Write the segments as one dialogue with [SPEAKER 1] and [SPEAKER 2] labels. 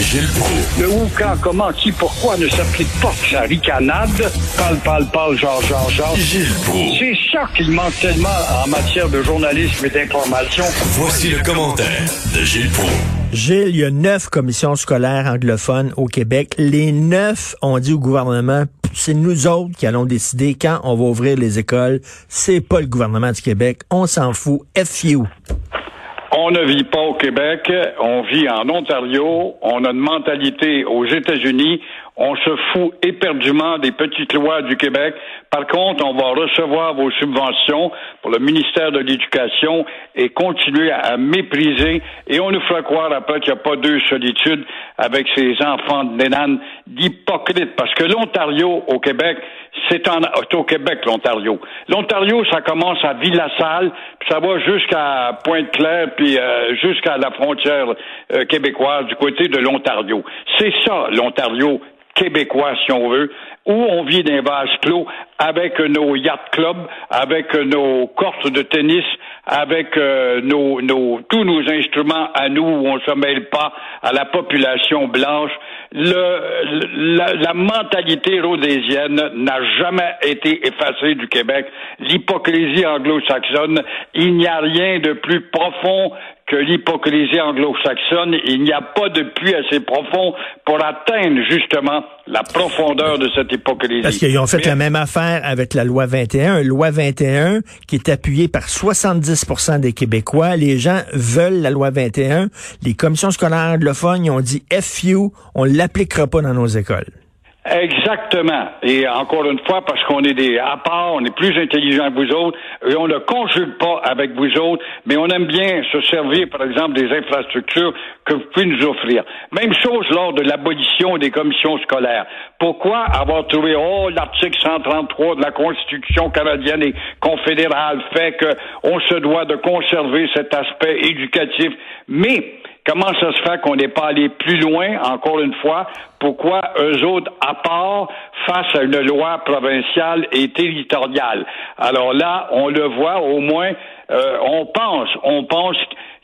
[SPEAKER 1] Gilles Proulx.
[SPEAKER 2] Le où, quand, comment, qui, pourquoi ne s'applique pas sa ricanade? Parle, parle, parle, genre, genre, genre.
[SPEAKER 1] Gilles Proulx.
[SPEAKER 2] C'est ça qu'il manque tellement en matière de journalisme et d'information.
[SPEAKER 1] Voici le commentaire de Gilles Proulx.
[SPEAKER 3] Gilles, il y a neuf commissions scolaires anglophones au Québec. Les neuf ont dit au gouvernement, c'est nous autres qui allons décider quand on va ouvrir les écoles. C'est pas le gouvernement du Québec. On s'en fout. F you.
[SPEAKER 2] On ne vit pas au Québec, on vit en Ontario, on a une mentalité aux États-Unis, on se fout éperdument des petites lois du Québec. Par contre, on va recevoir vos subventions pour le ministère de l'Éducation et continuer à mépriser. Et on nous fera croire après qu'il n'y a pas deux solitudes avec ces enfants de nénane d'hypocrites. Parce que l'Ontario au Québec, c'est au Québec, l'Ontario. L'Ontario, ça commence à Ville-la-Salle, puis ça va jusqu'à Pointe-Claire, puis euh, jusqu'à la frontière euh, québécoise du côté de l'Ontario. C'est ça, l'Ontario québécois, si on veut, où on vit dans vases clos avec nos yacht clubs, avec nos courses de tennis, avec euh, nos, nos, tous nos instruments à nous où on ne se mêle pas à la population blanche. Le, la, la mentalité rhodésienne n'a jamais été effacée du Québec. L'hypocrisie anglo-saxonne, il n'y a rien de plus profond que l'hypocrisie anglo-saxonne. Il n'y a pas de puits assez profond pour atteindre justement la profondeur de cette hypocrisie.
[SPEAKER 3] Parce qu'ils ont fait la même affaire avec la loi 21, une loi 21 qui est appuyée par 70% des Québécois. Les gens veulent la loi 21. Les commissions scolaires anglophones ils ont dit FU, on l'appliquera pas dans nos écoles.
[SPEAKER 2] Exactement. Et encore une fois, parce qu'on est des à part, on est plus intelligents que vous autres, et on ne conjugue pas avec vous autres, mais on aime bien se servir, par exemple, des infrastructures que vous pouvez nous offrir. Même chose lors de l'abolition des commissions scolaires. Pourquoi avoir trouvé, oh, l'article 133 de la Constitution canadienne et confédérale fait qu'on se doit de conserver cet aspect éducatif, mais Comment ça se fait qu'on n'est pas allé plus loin, encore une fois? Pourquoi eux autres, à part, face à une loi provinciale et territoriale? Alors là, on le voit, au moins, euh, on pense, on pense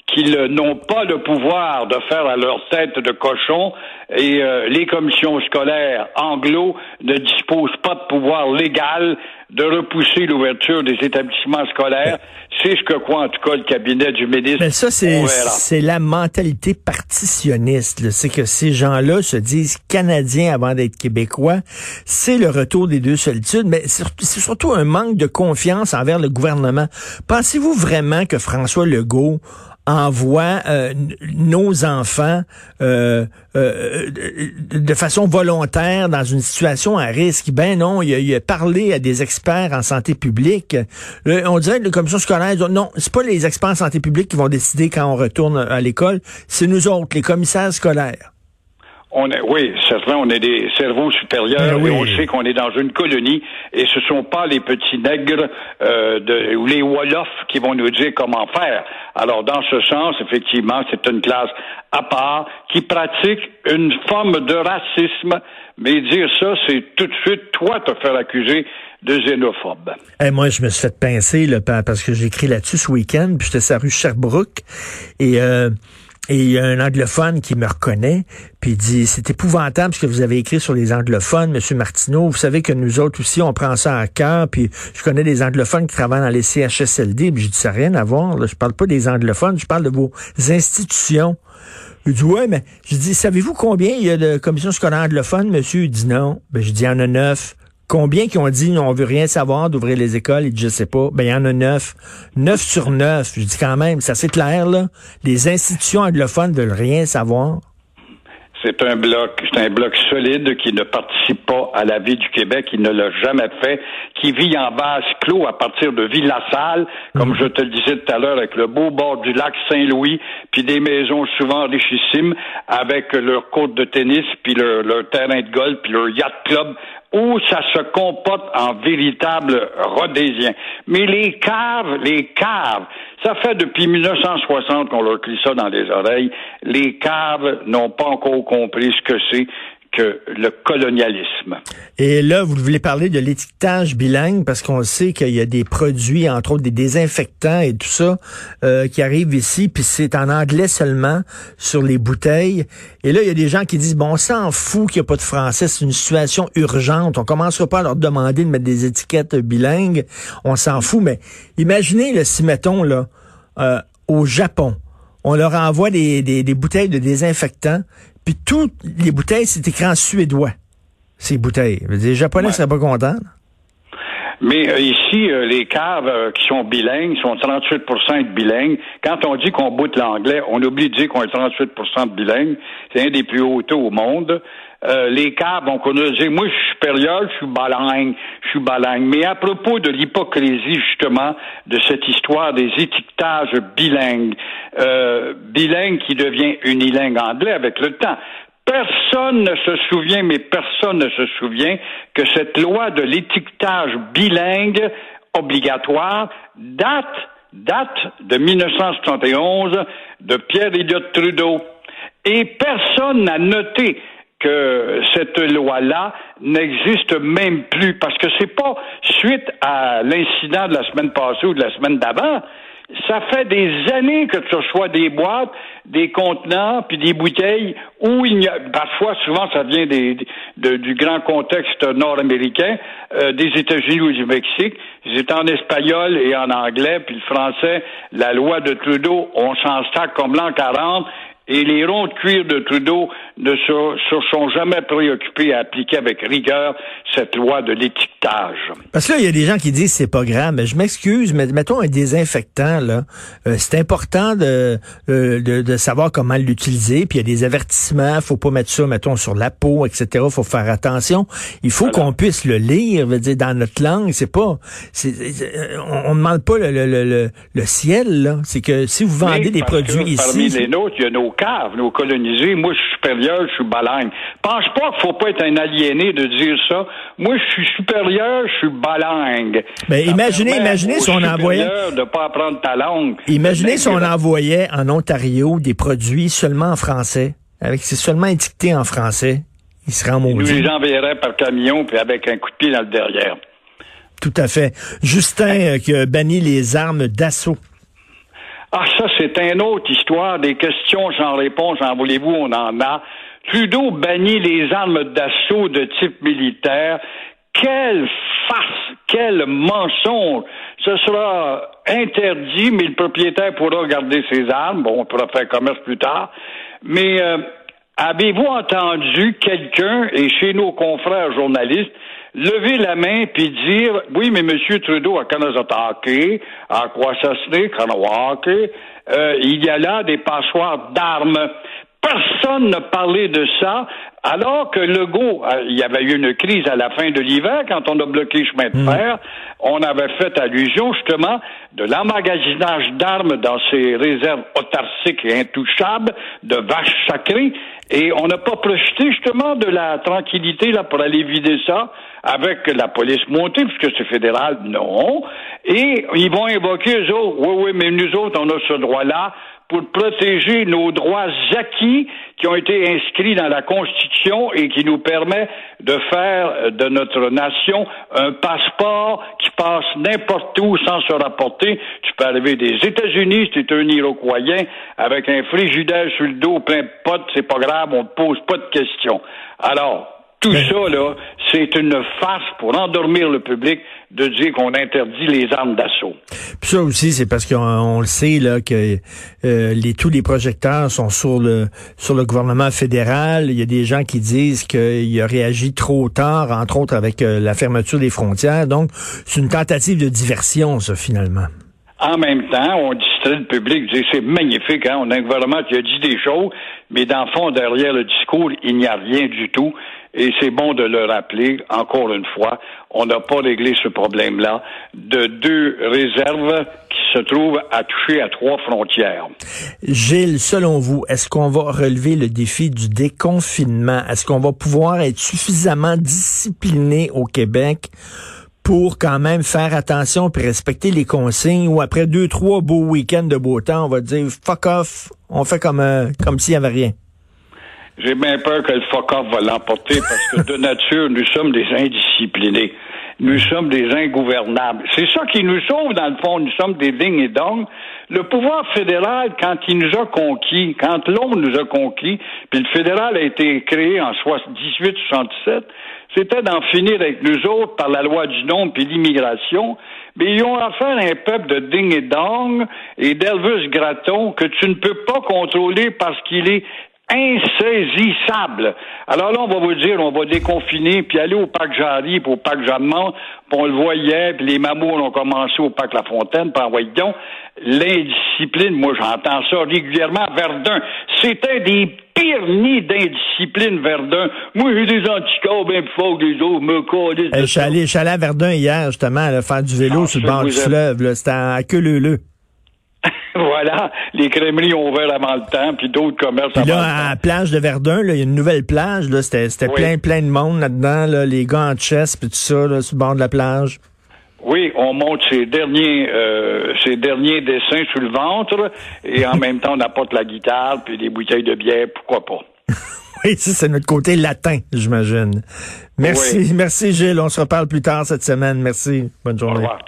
[SPEAKER 2] qu'ils n'ont pas le pouvoir de faire à leur tête de cochon et euh, les commissions scolaires anglo ne disposent pas de pouvoir légal de repousser l'ouverture des établissements scolaires. C'est ce que croit en tout cas le cabinet du ministre.
[SPEAKER 3] Mais ça, c'est la mentalité partitionniste. C'est que ces gens-là se disent canadiens avant d'être québécois. C'est le retour des deux solitudes, mais c'est surtout un manque de confiance envers le gouvernement. Pensez-vous vraiment que François Legault envoie euh, nos enfants euh, euh, de façon volontaire dans une situation à risque. Ben non, il a, parlé à des experts en santé publique. on dirait que la commission scolaire, non, c'est pas les experts en santé publique qui vont décider quand on retourne à l'école, c'est nous autres, les commissaires scolaires.
[SPEAKER 2] On oui, certainement, on est des cerveaux supérieurs
[SPEAKER 3] Ben
[SPEAKER 2] et on sait qu'on est dans une colonie et ce sont pas les petits nègres euh, de, ou les Wolofs qui vont nous dire comment faire. Alors, dans ce sens, effectivement, c'est une classe à part qui pratique une forme de racisme, mais dire ça, c'est tout de suite toi te faire accuser de xénophobe.
[SPEAKER 3] Et moi, je me suis fait pincer là, parce que j'ai écrit là-dessus ce week-end, puis j'étais sur la rue Sherbrooke et euh, et il y a un anglophone qui me reconnaît, puis il dit, c'est épouvantable ce que vous avez écrit sur les anglophones, Monsieur Martineau. Vous savez que nous autres aussi, on prend ça à cœur, puis je connais des anglophones qui travaillent dans les CHSLD, puis j'ai dit, ça n'a rien à voir, là. je parle pas des anglophones, je parle de vos institutions. Il dit, ouais, mais je dis, savez-vous combien il y a de commissions scolaires anglophones, monsieur? Il dit non. Ben, je dis, il y en a neuf. Combien qui ont dit on veut rien savoir d'ouvrir les écoles? Dit je sais pas. Ben il y en a neuf. Neuf sur neuf. Je dis quand même, c'est assez clair, là. Les institutions anglophones veulent rien savoir.
[SPEAKER 2] C'est un bloc, c'est un bloc solide qui ne participe pas à la vie du Québec, qui ne l'a jamais fait, qui vit en base clos à partir de Villassal, comme
[SPEAKER 3] Mhm.
[SPEAKER 2] je te le disais tout à l'heure, avec le beau bord du lac Saint-Louis, puis des maisons souvent richissimes, avec leur courte de tennis, puis leur, leur terrain de golf, puis leur yacht club, où ça se comporte en véritable rhodésien. Mais les caves, les caves, ça fait depuis 1960 qu'on leur crie ça dans les oreilles. Les caves n'ont pas encore compris ce que c'est le colonialisme.
[SPEAKER 3] Et là, vous voulez parler de l'étiquetage bilingue parce qu'on sait qu'il y a des produits, entre autres des désinfectants et tout ça, euh, qui arrivent ici, puis c'est en anglais seulement sur les bouteilles. Et là, il y a des gens qui disent, bon, on s'en fout qu'il n'y a pas de français, c'est une situation urgente. On commencera pas à leur demander de mettre des étiquettes bilingues. On s'en fout, mais imaginez, là, si mettons, là, euh, au Japon, on leur envoie des, des, des bouteilles de désinfectants, puis toutes les bouteilles, c'est écrit en suédois, ces bouteilles. Les Japonais
[SPEAKER 2] Ouais.
[SPEAKER 3] seraient pas contents.
[SPEAKER 2] Mais euh, ici, euh, les caves euh, qui sont bilingues sont 38% de bilingues. Quand on dit qu'on boute l'anglais, on oublie de dire qu'on est 38% de bilingues. C'est un des plus hauts taux au monde. Euh, les caves, on connaît dire, moi, je suis supérieur, je suis balingue, je suis balingue. Mais à propos de l'hypocrisie, justement, de cette histoire des étiquetages bilingues, euh, bilingue qui devient unilingue anglais avec le temps. Personne ne se souvient, mais personne ne se souvient que cette loi de l'étiquetage bilingue obligatoire date, date de 1971 de Pierre Elliott Trudeau. Et personne n'a noté que cette loi-là n'existe même plus parce que c'est pas suite à l'incident de la semaine passée ou de la semaine d'avant. Ça fait des années que tu reçois des boîtes, des contenants, puis des bouteilles où il y a, parfois, souvent, ça vient des, de- du grand contexte nord-américain, euh, des États-Unis ou du Mexique. C'est en espagnol et en anglais, puis le français, la loi de Trudeau, on s'en stack comme l'an 40, et les ronds de cuir de Trudeau ne se, se sont jamais préoccupés à appliquer avec rigueur cette loi de l'étiquetage.
[SPEAKER 3] Parce que là, il y a des gens qui disent c'est pas grave, mais je m'excuse, mais mettons un désinfectant, là, euh, c'est important de, euh, de, de savoir comment l'utiliser, puis il y a des avertissements, faut pas mettre ça, mettons, sur la peau, etc., faut faire attention. Il faut
[SPEAKER 2] Voilà.
[SPEAKER 3] qu'on puisse le lire, veut dire, dans notre langue, c'est pas, c'est, c'est- euh, on, on demande pas le, le, le, le, ciel, là, c'est que si vous vendez
[SPEAKER 2] Mais
[SPEAKER 3] des produits
[SPEAKER 2] que Parmi
[SPEAKER 3] ici...
[SPEAKER 2] les nôtres, il y a nos caves, nos colonisés. Moi, je suis supérieur, je suis balingue. Pense pas qu'il faut pas être un aliéné de dire ça. Moi, je suis supérieur, je suis balingue.
[SPEAKER 3] Ben, imaginez- imaginez si on envoyait-
[SPEAKER 2] de pas apprendre ta langue.
[SPEAKER 3] Imaginez si on envoyait en Ontario des produits seulement en français, avec c'est seulement étiqueté en français, ils seraient en
[SPEAKER 2] nous les enverrait par camion, puis avec un coup de pied dans le derrière.
[SPEAKER 3] Tout à fait. Justin euh, qui a banni les armes d'assaut.
[SPEAKER 2] Ah, ça, c'est une autre histoire. Des questions sans réponse, en voulez-vous, on en a. Trudeau bannit les armes d'assaut de type militaire. Quelle farce, quel mensonge. Ce sera interdit, mais le propriétaire pourra garder ses armes. Bon, on pourra faire commerce plus tard. Mais euh, avez-vous entendu quelqu'un, et chez nos confrères journalistes, lever la main puis dire oui mais monsieur Trudeau a Kanazatake, à Kwasasne, Kanawake, euh, il y a là des passoires d'armes. Personne n'a parlé de ça, alors que Legault, euh, il y avait eu une crise à la fin de l'hiver quand on a bloqué le chemin de fer. On avait fait allusion justement de l'emmagasinage d'armes dans ces réserves autarciques et intouchables de vaches sacrées. Et on n'a pas profité justement de la tranquillité là pour aller vider ça avec la police montée, puisque c'est fédéral, non. Et ils vont invoquer eux autres. Oui, oui, mais nous autres, on a ce droit-là pour protéger nos droits acquis qui ont été inscrits dans la Constitution et qui nous permet de faire de notre nation un passeport qui passe n'importe où sans se rapporter. Tu peux arriver des États-Unis, tu es un Iroquoien, avec un frigidaire sur le dos plein de potes, c'est pas grave, on te pose pas de questions. Alors, tout ça, là, c'est une farce pour endormir le public de dire qu'on interdit les armes d'assaut.
[SPEAKER 3] Puis ça aussi, c'est parce qu'on on le sait là que euh, les, tous les projecteurs sont sur le sur le gouvernement fédéral. Il y a des gens qui disent qu'il a réagi trop tard, entre autres avec euh, la fermeture des frontières. Donc, c'est une tentative de diversion, ça, finalement.
[SPEAKER 2] En même temps, on distrait le public, c'est magnifique, hein? on a un gouvernement qui a dit des choses, mais dans le fond, derrière le discours, il n'y a rien du tout. Et c'est bon de le rappeler, encore une fois, on n'a pas réglé ce problème-là de deux réserves qui se trouvent à toucher à trois frontières.
[SPEAKER 3] Gilles, selon vous, est-ce qu'on va relever le défi du déconfinement? Est-ce qu'on va pouvoir être suffisamment discipliné au Québec pour quand même faire attention et respecter les consignes ou après deux, trois beaux week-ends de beau temps, on va dire fuck off, on fait comme, euh, comme s'il n'y avait rien?
[SPEAKER 2] J'ai bien peur que le fuck-off va l'emporter parce que de nature, nous sommes des indisciplinés. Nous sommes des ingouvernables. C'est ça qui nous sauve, dans le fond. Nous sommes des dignes et dong. Le pouvoir fédéral, quand il nous a conquis, quand l'homme nous a conquis, puis le fédéral a été créé en 1867, c'était d'en finir avec nous autres par la loi du nombre puis l'immigration. Mais ils ont affaire à un peuple de ding et dong et d'Elvis Gratton que tu ne peux pas contrôler parce qu'il est insaisissable. Alors là, on va vous dire, on va déconfiner, puis aller au parc Jarry, puis au parc Jeannemont, puis on le voyait, puis les mamours ont commencé au parc La Fontaine, puis donc, l'indiscipline, moi j'entends ça régulièrement à Verdun. C'était des pires nids d'indiscipline, Verdun. Moi, j'ai des anticorps bien plus forts que les autres, me connaissent.
[SPEAKER 3] Euh, je suis allé, à Verdun hier, justement, à faire du vélo
[SPEAKER 2] Ah,
[SPEAKER 3] sur le bord du
[SPEAKER 2] êtes-
[SPEAKER 3] fleuve. là. C'était à queue leu
[SPEAKER 2] voilà, les crèmeries ont ouvert avant le temps, puis d'autres commerces
[SPEAKER 3] Puis
[SPEAKER 2] avant
[SPEAKER 3] là,
[SPEAKER 2] le
[SPEAKER 3] à la plage de Verdun, il y a une nouvelle plage. Là, c'était, c'était
[SPEAKER 2] Oui.
[SPEAKER 3] plein, plein de monde là-dedans. Là, les gars en chess, puis tout ça, là, sur le bord de la plage.
[SPEAKER 2] Oui, on monte ses derniers, euh, ses derniers dessins sous le ventre, et en même temps, on apporte la guitare, puis des bouteilles de bière, pourquoi pas.
[SPEAKER 3] Oui, ça, c'est notre côté latin, j'imagine. Merci,
[SPEAKER 2] Oui.
[SPEAKER 3] merci Gilles. On se reparle plus tard cette semaine. Merci. Bonne
[SPEAKER 2] Au
[SPEAKER 3] journée.
[SPEAKER 2] revoir.